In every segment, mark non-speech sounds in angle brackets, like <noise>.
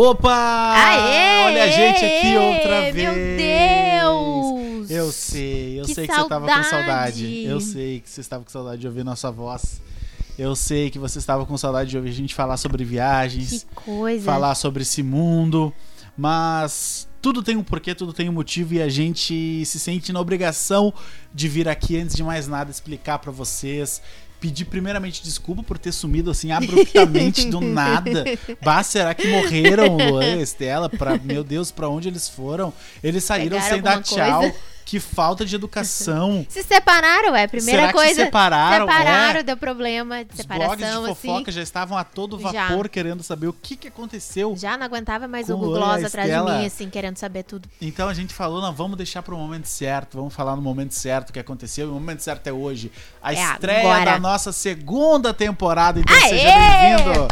Opa! Aê! Olha a gente aqui outra vez. Meu Deus! Eu sei, eu Que sei que você tava com saudade. saudade. Eu sei que você estava com saudade de ouvir nossa voz. Eu sei que você estava com saudade de ouvir a gente falar sobre viagens, Que coisa. falar sobre esse mundo, mas tudo tem um porquê, tudo tem um motivo e a gente se sente na obrigação de vir aqui antes de mais nada explicar pra vocês. Pedir primeiramente desculpa por ter sumido assim abruptamente do nada. <laughs> Bah, será que morreram Luan e Estela? Pra, meu Deus, pra onde eles foram? Eles saíram Pegaram sem dar tchau. coisa? Que falta de educação. <laughs> Se separaram, é a primeira Será que coisa. se separaram? Separaram, É. deu problema de Os blogs de separação, fofoca assim. já estavam a todo Já. vapor querendo saber o que, que aconteceu. Já não aguentava mais o a Gloss atrás de mim, assim, querendo saber tudo. Então a gente falou, não, vamos deixar para o momento certo, vamos falar no momento certo o que aconteceu. E o momento certo é hoje. A É estreia agora. da nossa segunda temporada. Então Aê! seja bem-vindo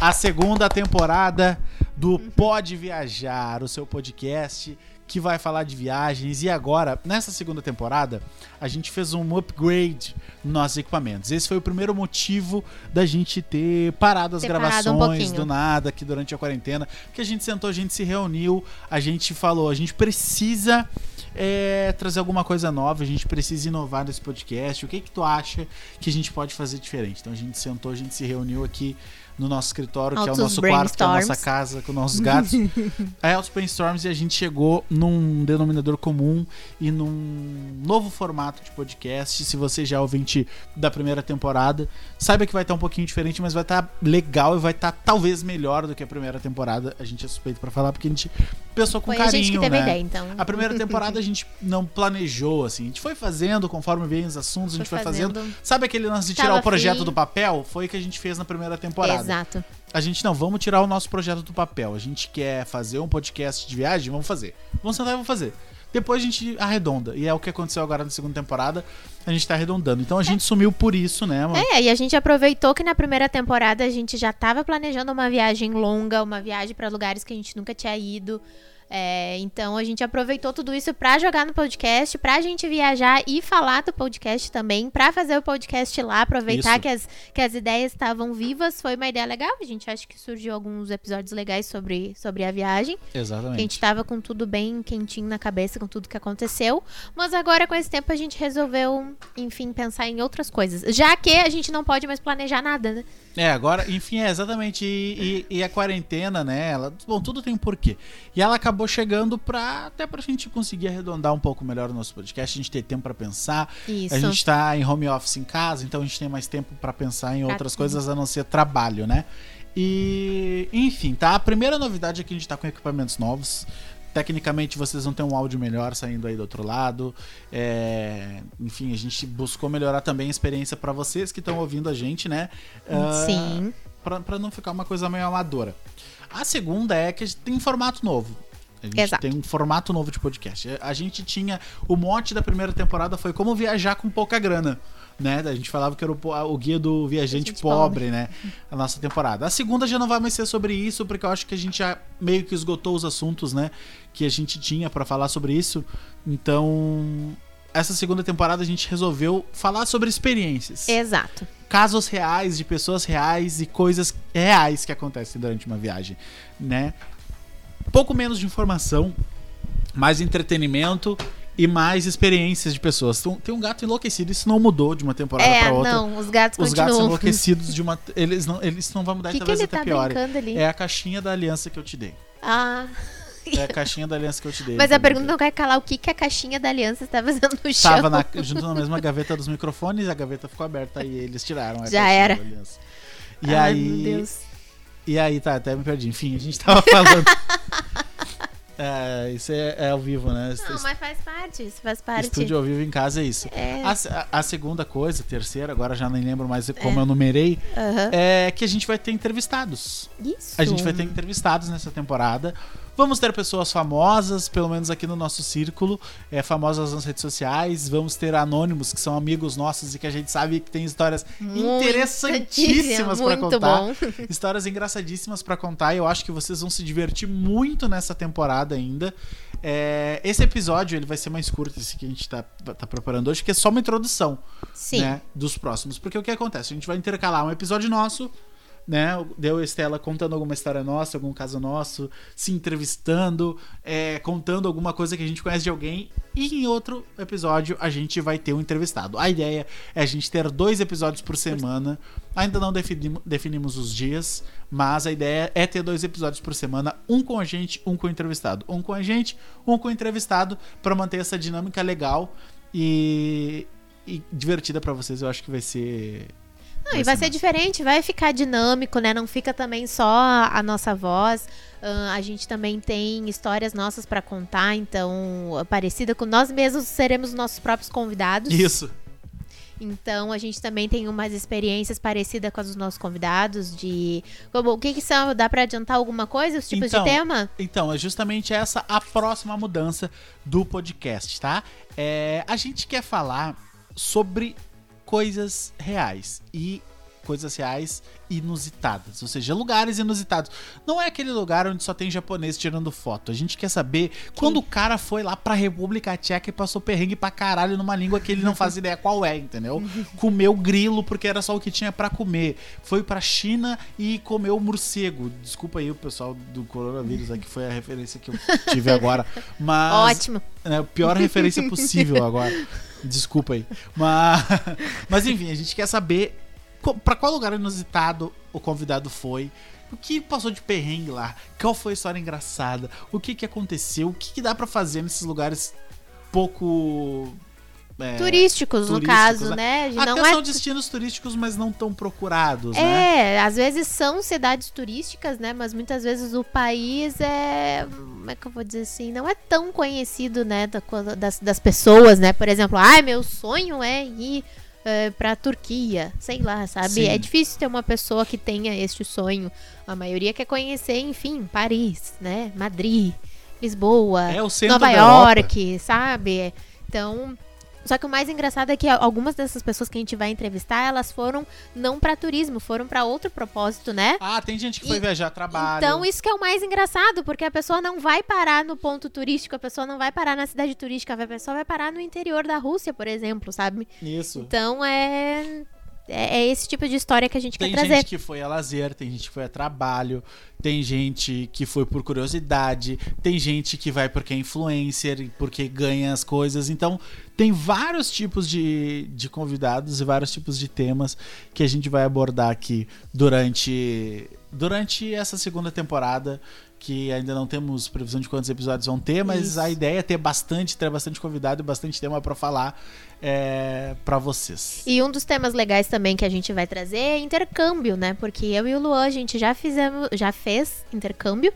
à segunda temporada do Pode Viajar, o seu podcast que vai falar de viagens. E agora, nessa segunda temporada, a gente fez um upgrade nos nossos equipamentos. Esse foi o primeiro motivo da gente ter parado as Ter parado um gravações do nada aqui durante a quarentena. Que a gente sentou, a gente se reuniu, a gente falou, a gente precisa é, trazer alguma coisa nova, a gente precisa inovar nesse podcast. O que que tu acha que a gente pode fazer diferente? Então a gente sentou, a gente se reuniu aqui no nosso escritório, que é o nosso quarto, que é a nossa casa com nossos gatos. <laughs> é Altos Brainstorms e a gente chegou num denominador comum e num novo formato de podcast. Se você já é ouvinte da primeira temporada, saiba que vai estar um pouquinho diferente, mas vai estar legal e vai estar talvez melhor do que a primeira temporada. A gente é suspeito pra falar porque a gente pensou com Foi carinho, a gente que teve né? ideia, então. A primeira <laughs> temporada a gente não planejou, assim. A gente foi fazendo conforme vem os assuntos, a gente foi, fazendo. Sabe aquele lance de tirar Tava o projeto afim. do papel? Foi o que a gente fez na primeira temporada. Exato. A gente não, vamos tirar o nosso projeto do papel. A gente quer fazer um podcast de viagem, vamos fazer. Vamos sentar e vamos fazer. Depois a gente arredonda. E é o que aconteceu agora na segunda temporada. A gente tá arredondando. Então a gente sumiu por isso, né, mano? É, e a gente aproveitou que na primeira temporada a gente já tava planejando uma viagem longa, uma viagem pra lugares que a gente nunca tinha ido. É, então a gente aproveitou tudo isso pra jogar no podcast, pra gente viajar e falar do podcast também, pra fazer o podcast lá, aproveitar Isso. que as, que as ideias estavam vivas. Foi uma ideia legal. A gente acha que surgiu alguns episódios legais sobre, sobre a viagem. Que a Exatamente. gente tava com tudo bem quentinho na cabeça, com tudo que aconteceu. Mas agora, com esse tempo, a gente resolveu, enfim, pensar em outras coisas. Já que a gente não pode mais planejar nada, né? É, agora, enfim, é exatamente. E, e- e a quarentena, né? Ela, bom, tudo tem um porquê. E ela acabou chegando pra até pra gente conseguir arredondar um pouco melhor o nosso podcast, a gente ter tempo pra pensar. Isso. A gente tá em home office em casa, então a gente tem mais tempo pra pensar em Pra outras coisas a não ser trabalho, né? E, enfim, tá? A primeira novidade é que a gente tá com equipamentos novos. Tecnicamente vocês vão ter um áudio melhor saindo aí do outro lado. É, enfim, a gente buscou melhorar também a experiência pra vocês que estão ouvindo a gente, né? Ah, Sim. Pra, pra não ficar uma coisa meio amadora. A segunda é que a gente tem um formato novo. A gente Exato. tem um formato novo de podcast. A gente tinha. O mote da primeira temporada foi como viajar com pouca grana. Né? A gente falava que era o, o guia do viajante Gente pobre, né? A nossa temporada. A segunda já não vai mais ser sobre isso, porque eu acho que a gente já meio que esgotou os assuntos, né? Que a gente tinha pra falar sobre isso. Então, essa segunda temporada a gente resolveu falar sobre experiências Exato. casos reais de pessoas reais e coisas reais que acontecem durante uma viagem, né? Pouco menos de informação, mais entretenimento e mais experiências de pessoas. Tem um- gato enlouquecido, isso não mudou de uma temporada É, pra outra. não, os gatos Os gatos continuam. enlouquecidos de uma <laughs> eles não eles não vão mudar que, e que talvez ele até tá ali? É a caixinha da aliança que eu te dei. Ah, É a <laughs> caixinha da aliança que eu te dei. mas a pergunta não quer calar o que, que a caixinha da aliança está fazendo no chão. Tava na- <laughs> junto na mesma gaveta dos microfones, a gaveta ficou aberta e eles tiraram a Já caixinha era. da aliança. E Ai, aí, meu Deus. E aí, tá, até me perdi. Enfim, a gente tava falando. É, isso é, é ao vivo, né? Não, mas faz parte, isso faz parte. Estúdio ao vivo em casa é isso. É. A, a- segunda coisa, terceira, agora já nem lembro mais como eu numerei, Aham. é que a gente vai ter entrevistados. Isso. A gente vai ter entrevistados nessa temporada. Vamos ter pessoas famosas, pelo menos aqui no nosso círculo, é, famosas nas redes sociais. Vamos ter anônimos, que são amigos nossos e que a gente sabe que tem histórias Muito interessantíssimas pra muito contar. bom. <laughs> Histórias engraçadíssimas pra contar. e Eu acho que vocês vão se divertir muito nessa temporada ainda. É, esse episódio ele vai ser mais curto, esse que a gente tá, tá preparando hoje, que é só uma introdução Sim. né, dos próximos. Porque o que acontece? A gente vai intercalar um episódio nosso né? Deu Estela contando alguma história nossa, algum caso nosso, se entrevistando, é, contando alguma coisa que a gente conhece de alguém. E em outro episódio a gente vai ter um entrevistado. A ideia é a gente ter dois episódios por semana. Ainda não definimos, definimos os dias, mas a ideia é ter dois episódios por semana, um com a gente, um com o entrevistado. Um com a gente, um com o entrevistado, para manter essa dinâmica legal e, e divertida para vocês. Eu acho que vai ser não, e vai ser diferente, vai ficar dinâmico, né? Não fica também só a nossa voz. Uh, a gente também tem histórias nossas para contar, então, parecida com nós mesmos seremos nossos próprios convidados. Isso. Então a gente também tem umas experiências parecidas com as dos nossos convidados de como, o que, que são? Dá para adiantar alguma coisa, os tipos então, de tema? Então é justamente essa a próxima mudança do podcast, tá? É, a gente quer falar sobre coisas reais e coisas reais inusitadas, ou seja, lugares inusitados. Não é aquele lugar onde só tem japonês tirando foto. A gente quer saber quando o cara foi lá pra República Tcheca e passou perrengue pra caralho numa língua que ele não faz <laughs> ideia qual é, entendeu? Comeu grilo porque era só o que tinha para comer. Foi pra China e comeu morcego. Desculpa aí o pessoal do coronavírus, aqui foi a referência que eu tive agora. <laughs> Mas. Ótimo. É a pior referência possível agora. <laughs> Desculpa aí. Mas, <laughs> mas enfim, a gente quer saber para qual lugar inusitado o convidado foi. O que passou de perrengue lá? Qual foi a história engraçada? O que, que aconteceu? O que, que dá para fazer nesses lugares pouco é, turísticos, turísticos, no caso, né? né? Até não são é... destinos turísticos, mas não tão procurados, é, né? É, às vezes são cidades turísticas, né? Mas muitas vezes o país é, como é que eu vou dizer assim, não é tão conhecido, né? Das, das pessoas, né? Por exemplo, ai, meu sonho é ir uh, pra Turquia, sei lá, sabe? Sim. É difícil ter uma pessoa que tenha este sonho. A maioria quer conhecer, enfim, Paris, né? Madrid, Lisboa, é Nova York, sabe? Então, só que o mais engraçado é que algumas dessas pessoas que a gente vai entrevistar, elas foram não para turismo, foram para outro propósito, né? Ah, tem gente que foi viajar trabalho. Então, isso que é o mais engraçado, porque a pessoa não vai parar no ponto turístico, a pessoa não vai parar na cidade turística, a pessoa vai parar no interior da Rússia, por exemplo, sabe? Isso. Então, é é, é, esse tipo de história que a gente tem quer trazer. Tem gente que foi a lazer, tem gente que foi a trabalho, tem gente que foi por curiosidade, tem gente que vai porque é influencer, porque ganha as coisas. Então, tem vários tipos de, de convidados e vários tipos de temas que a gente vai abordar aqui durante, durante essa segunda temporada que ainda não temos previsão de quantos episódios vão ter, mas Isso. a ideia é ter bastante, ter bastante convidado e bastante tema para falar é, para vocês. E um dos temas legais também que a gente vai trazer é intercâmbio, né? Porque eu e o Luan a gente já fizemos, já fez intercâmbio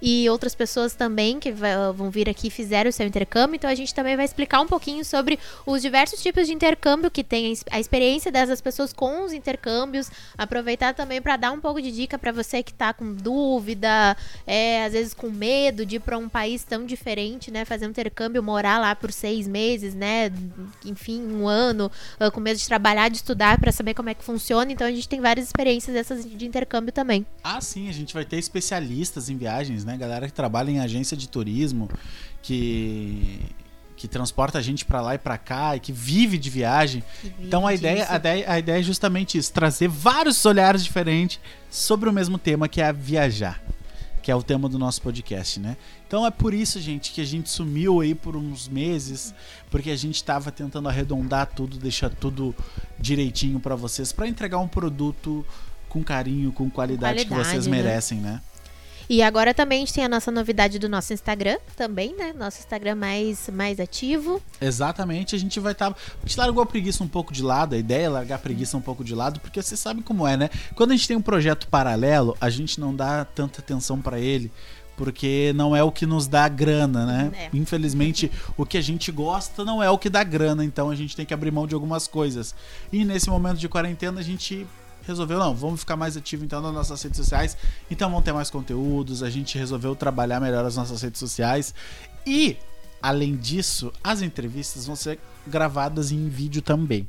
e outras pessoas também que vão vir aqui fizeram o seu intercâmbio. Então a gente também vai explicar um pouquinho sobre os diversos tipos de intercâmbio que tem a experiência dessas pessoas com os intercâmbios. Aproveitar também para dar um pouco de dica para você que está com dúvida, é, às vezes com medo de ir para um país tão diferente, né? Fazer um intercâmbio, morar lá por seis meses, né? Enfim, um ano, ah, com medo de trabalhar, de estudar para saber como é que funciona. Então a gente tem várias experiências dessas de intercâmbio também. Ah, sim, a gente vai ter especialistas em viagens, né? Galera que trabalha em agência de turismo, que que transporta a gente para lá e para cá e que vive de viagem. Vive então a ideia, a ideia, a ideia é justamente isso, trazer vários olhares diferentes sobre o mesmo tema que é viajar, que é o tema do nosso podcast, né? Então é por isso, gente, que a gente sumiu aí por uns meses, porque a gente estava tentando arredondar tudo, deixar tudo direitinho para vocês, para entregar um produto com carinho, com qualidade, qualidade que vocês né? merecem, né? E agora também a gente tem a nossa novidade do nosso Instagram também, né? Nosso Instagram mais, mais ativo. Exatamente, a gente vai estar. Tá... A gente largou a preguiça um pouco de lado, a ideia é largar a preguiça um pouco de lado, porque você sabe como é, né? Quando a gente tem um projeto paralelo, a gente não dá tanta atenção para ele porque não é o que nos dá grana, né? É. Infelizmente, o que a gente gosta não é o que dá grana, então a gente tem que abrir mão de algumas coisas. E nesse momento de quarentena, a gente resolveu, não, vamos ficar mais ativo então nas nossas redes sociais. Então vão ter mais conteúdos, a gente resolveu trabalhar melhor as nossas redes sociais. E, além disso, as entrevistas vão ser gravadas em vídeo também.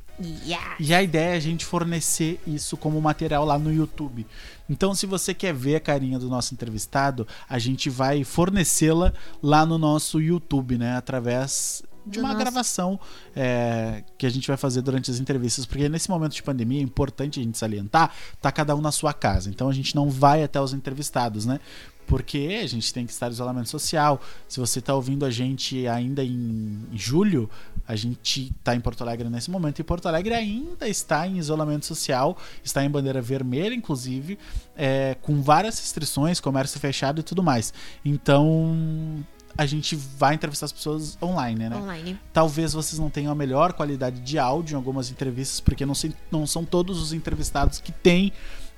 E a ideia é a gente fornecer isso como material lá no YouTube. Então, se você quer ver a carinha do nosso entrevistado, a gente vai fornecê-la lá no nosso YouTube, né? Através de uma nosso- gravação é, que a gente vai fazer durante as entrevistas, porque nesse momento de pandemia é importante a gente salientar, tá cada um na sua casa. Então a gente não vai até os entrevistados, né? Porque a gente tem que estar em isolamento social. Se você está ouvindo a gente ainda em julho, a gente está em Porto Alegre nesse momento. E Porto Alegre ainda está em isolamento social, está em bandeira vermelha, inclusive, é, com várias restrições, comércio fechado e tudo mais. Então a gente vai entrevistar as pessoas online, né? Online. Talvez vocês não tenham a melhor qualidade de áudio em algumas entrevistas, porque não, sei- não são todos os entrevistados que têm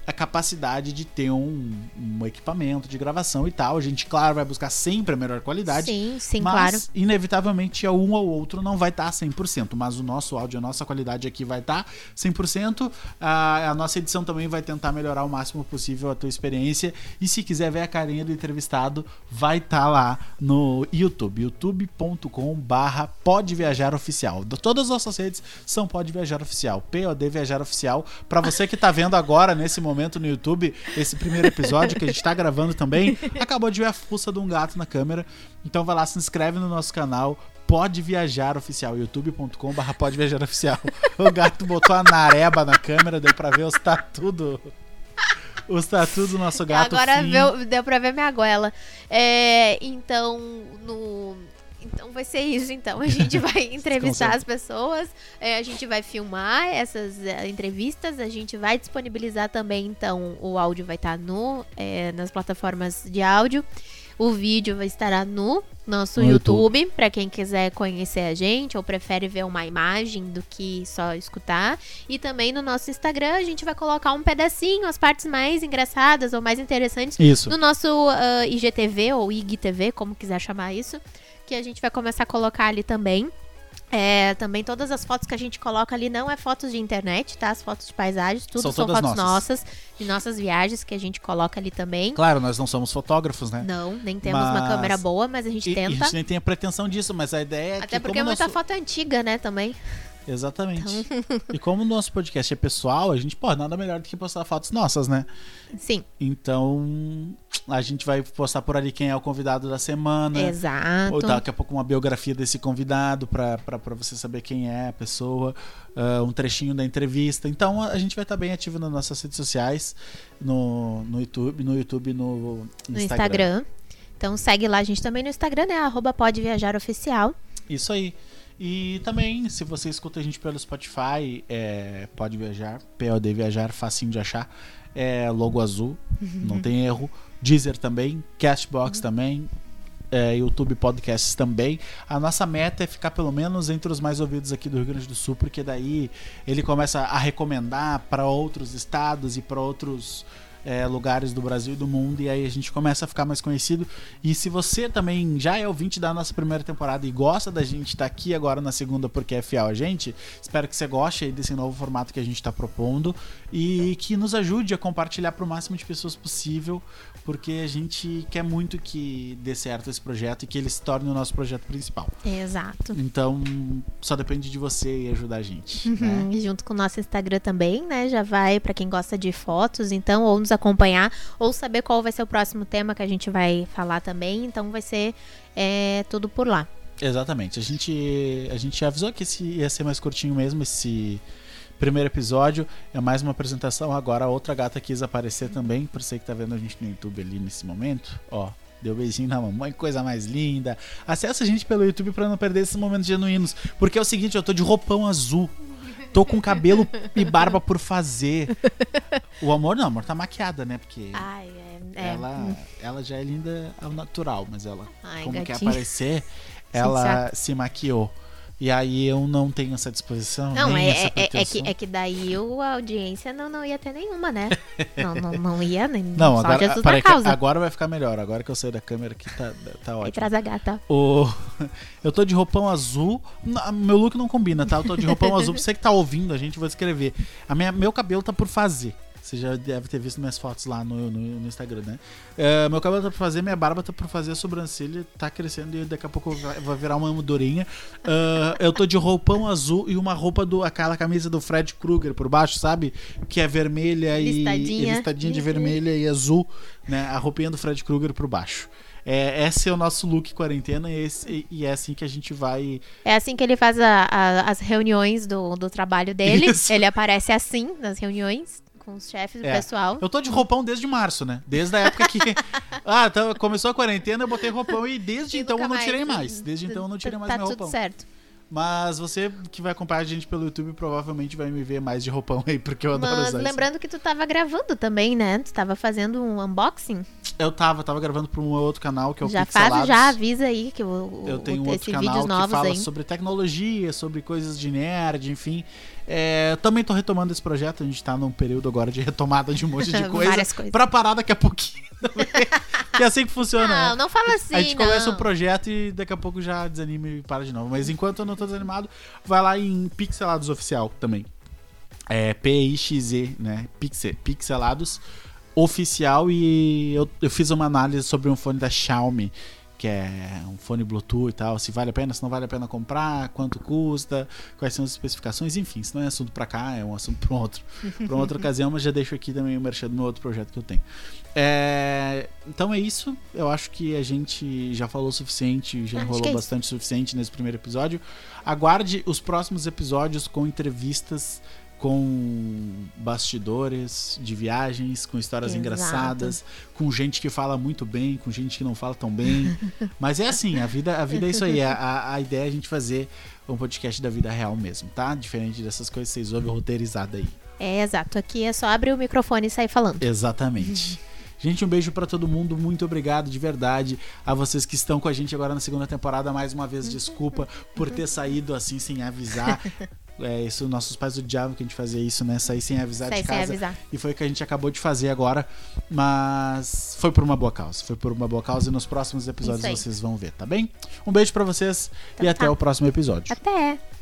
a capacidade de ter um, um equipamento de gravação e tal. A gente, claro, vai buscar sempre a melhor qualidade. Sim, sim, mas, claro. inevitavelmente, um ou outro não vai estar 100%. Mas o nosso áudio, a nossa qualidade aqui vai estar 100%. A, a nossa edição também vai tentar melhorar o máximo possível a tua experiência. E se quiser ver a carinha do entrevistado, vai estar lá no YouTube. youtube.com barra Pode Viajar Oficial. Todas as nossas redes são Pode Viajar Oficial. POD Viajar Oficial. Pra você que tá vendo agora, nesse momento no YouTube, esse primeiro episódio que a gente tá gravando também, <laughs> acabou de ver a fuça de um gato na câmera. Então vai lá, se inscreve no nosso canal. Pode Viajar Oficial, youtube.com barra Pode Viajar Oficial. <laughs> O gato botou a nareba na câmera, deu pra ver os tatu do... Os tatu do nosso gato Agora deu, deu pra ver minha goela. É, então, no. Então vai ser isso, então. A gente vai <laughs> entrevistar as pessoas, é, a gente vai filmar essas é, entrevistas, a gente vai disponibilizar também, então, o áudio vai estar no, é, nas plataformas de áudio. O vídeo vai estar no nosso No YouTube. YouTube, pra quem quiser conhecer a gente ou prefere ver uma imagem do que só escutar. E também no nosso Instagram a gente vai colocar um pedacinho, as partes mais engraçadas ou mais interessantes Isso. no nosso ah, IGTV ou IGTV, como quiser chamar isso, que a gente vai começar a colocar ali também. É, também todas as fotos que a gente coloca ali não é fotos de internet, tá? As fotos de paisagens, tudo São são, fotos nossas. nossas, de nossas viagens que a gente coloca ali também. Claro, nós não somos fotógrafos, né? Não, nem temos uma Mas- câmera boa, mas a gente E, e a tenta. gente nem tem a pretensão disso, mas a ideia é Até que porque é como muita nosso... foto antiga, né, também. Exatamente. Então. e como o nosso podcast é pessoal, a gente, pô, nada melhor do que postar fotos nossas, né? Sim, Então, a gente vai postar por ali quem é o convidado da semana. exato. Ou daqui a pouco uma biografia desse convidado pra você saber quem é a pessoa, ah, um trechinho da entrevista. Então a gente vai estar bem ativo nas nossas redes sociais, no, no YouTube, no YouTube, no no Instagram. Então segue lá a gente também no Instagram, né? Arroba pode viajar oficial. Isso aí. E também, se você escuta a gente pelo Spotify, é, pode viajar, POD viajar, facinho de achar. É logo azul, <laughs> não tem erro. Deezer também, Castbox também, é, YouTube Podcasts também. A nossa meta é ficar pelo menos entre os mais ouvidos aqui do Rio Grande do Sul, porque daí ele começa a recomendar para outros estados e para outros é, lugares do Brasil e do mundo, e aí a gente começa a ficar mais conhecido. E se você também já é ouvinte da nossa primeira temporada e gosta da gente estar aqui agora na segunda porque é fiel a gente, espero que você goste aí desse novo formato que a gente está propondo e que nos ajude a compartilhar para o máximo de pessoas possível, porque a gente quer muito que dê certo esse projeto e que ele se torne o nosso projeto principal. Exato. Então, só depende de você e ajudar a gente. <laughs> né? Uhum, e junto com o nosso Instagram também, né? Já vai pra quem gosta de fotos, então, ou nos acompanhar, ou saber qual vai ser o próximo tema que a gente vai falar também. Então vai ser é, tudo por lá. Exatamente. A gente, a gente avisou que esse ia ser mais curtinho mesmo, esse primeiro episódio. É mais uma apresentação. Agora a outra gata quis aparecer também, por você que tá vendo a gente no YouTube ali nesse momento. Ó, deu beijinho na mamãe, coisa mais linda. Acessa a gente pelo YouTube pra não perder esses momentos genuínos. Porque é o seguinte, eu tô de roupão azul. Tô com cabelo e barba por fazer. O amor não, o amor tá maquiada, né? Porque Ai, é. é. ela, ela já é linda ao natural, mas ela, Ai, como quer gatinha. aparecer, <laughs> ela se maquiou. E aí eu não tenho essa disposição, Não, é, essa é, é, que, é que daí o- a audiência não, não ia ter nenhuma, né? Não, não, não ia nem. <laughs> Não, só agora, causa. agora vai ficar melhor. Agora que eu saí da câmera aqui, tá, tá ótimo. traz a gata. O... <laughs> Eu tô de roupão azul. Meu look não combina, tá? Eu tô de roupão azul. Pra você que tá ouvindo, a gente vai escrever. A minha, meu cabelo tá por fazer. Você já deve ter visto minhas fotos lá no, no, no Instagram, né? É, meu cabelo tá por fazer, minha barba tá por fazer, a sobrancelha tá crescendo e daqui a pouco vai, vai virar uma mudorinha. Ah, eu tô de roupão azul e uma roupa do. aquela camisa do Fred Krueger por baixo, sabe? Que é vermelha e. Listadinha. e listadinha de Uhum. vermelha e azul, né? A roupinha do Fred Krueger por baixo. É, esse é o nosso look quarentena e, esse, e é assim que a gente vai. É assim que ele faz a- a- as reuniões do, do trabalho dele. Isso. Ele aparece assim nas reuniões com os chefes É. pessoal. Eu tô de roupão desde março, né? Desde a época que. <laughs> ah, então começou a quarentena, eu botei roupão e desde E então eu não tirei mais. Desde então eu não tirei Tá- mais tá meu tudo roupão. certo. Mas você que vai acompanhar a gente pelo YouTube provavelmente vai me ver mais de roupão aí, porque eu adoro Mas usar isso. lembrando que tu tava gravando também, né? Tu tava fazendo um unboxing. Eu tava, tava gravando pra um outro canal que é o já Pixelados. faz, já avisa aí que o Eu tenho um outro canal que fala aí. sobre tecnologia, sobre coisas de nerd, enfim. É, eu também tô retomando esse projeto, a gente tá num período agora de retomada de um monte de <laughs> coisa. Várias coisas. Pra parar daqui a pouquinho. Que é assim que funciona. Não, né? não fala assim, a gente não. começa o projeto e daqui a pouco já desanima e para de novo. Mas enquanto eu não tô desanimado, vai lá em Pixelados Oficial também. É P-I-X-E, né? Pixel, Pixelados Oficial. E eu, eu fiz uma análise sobre um fone da Xiaomi, que é um fone Bluetooth e tal. Se vale a pena, se não vale a pena comprar, quanto custa, quais são as especificações, enfim. Isso não é assunto pra cá, é um assunto pra um outro, pra uma outra <laughs> ocasião, mas já deixo aqui também o merchan do meu outro projeto que eu tenho. É, então é isso. Eu acho que a gente já falou o suficiente, já Acho enrolou é bastante o suficiente nesse primeiro episódio. Aguarde os próximos episódios com entrevistas com bastidores de viagens, com histórias Exato. engraçadas, com gente que fala muito bem, com gente que não fala tão bem. <laughs> Mas é assim, a vida, a vida é isso aí. A, a, ideia é a gente fazer um podcast da vida real mesmo, tá? Diferente dessas coisas que vocês ouvem roteirizada aí. É, exato. Aqui é só abrir o microfone e sair falando. Exatamente. <laughs> Gente, um beijo pra todo mundo. Muito obrigado de verdade a vocês que estão com a gente agora na segunda temporada. Mais uma vez, desculpa por ter saído assim sem avisar. <laughs> É, isso nossos pais odiavam que a gente fazia isso, né? Sair sem avisar Sair de sem casa. avisar. E foi o que a gente acabou de fazer agora. Mas foi por uma boa causa. Foi por uma boa causa e nos próximos episódios vocês vão ver, tá bem? Um beijo pra vocês e Então até tá. o próximo episódio. Até!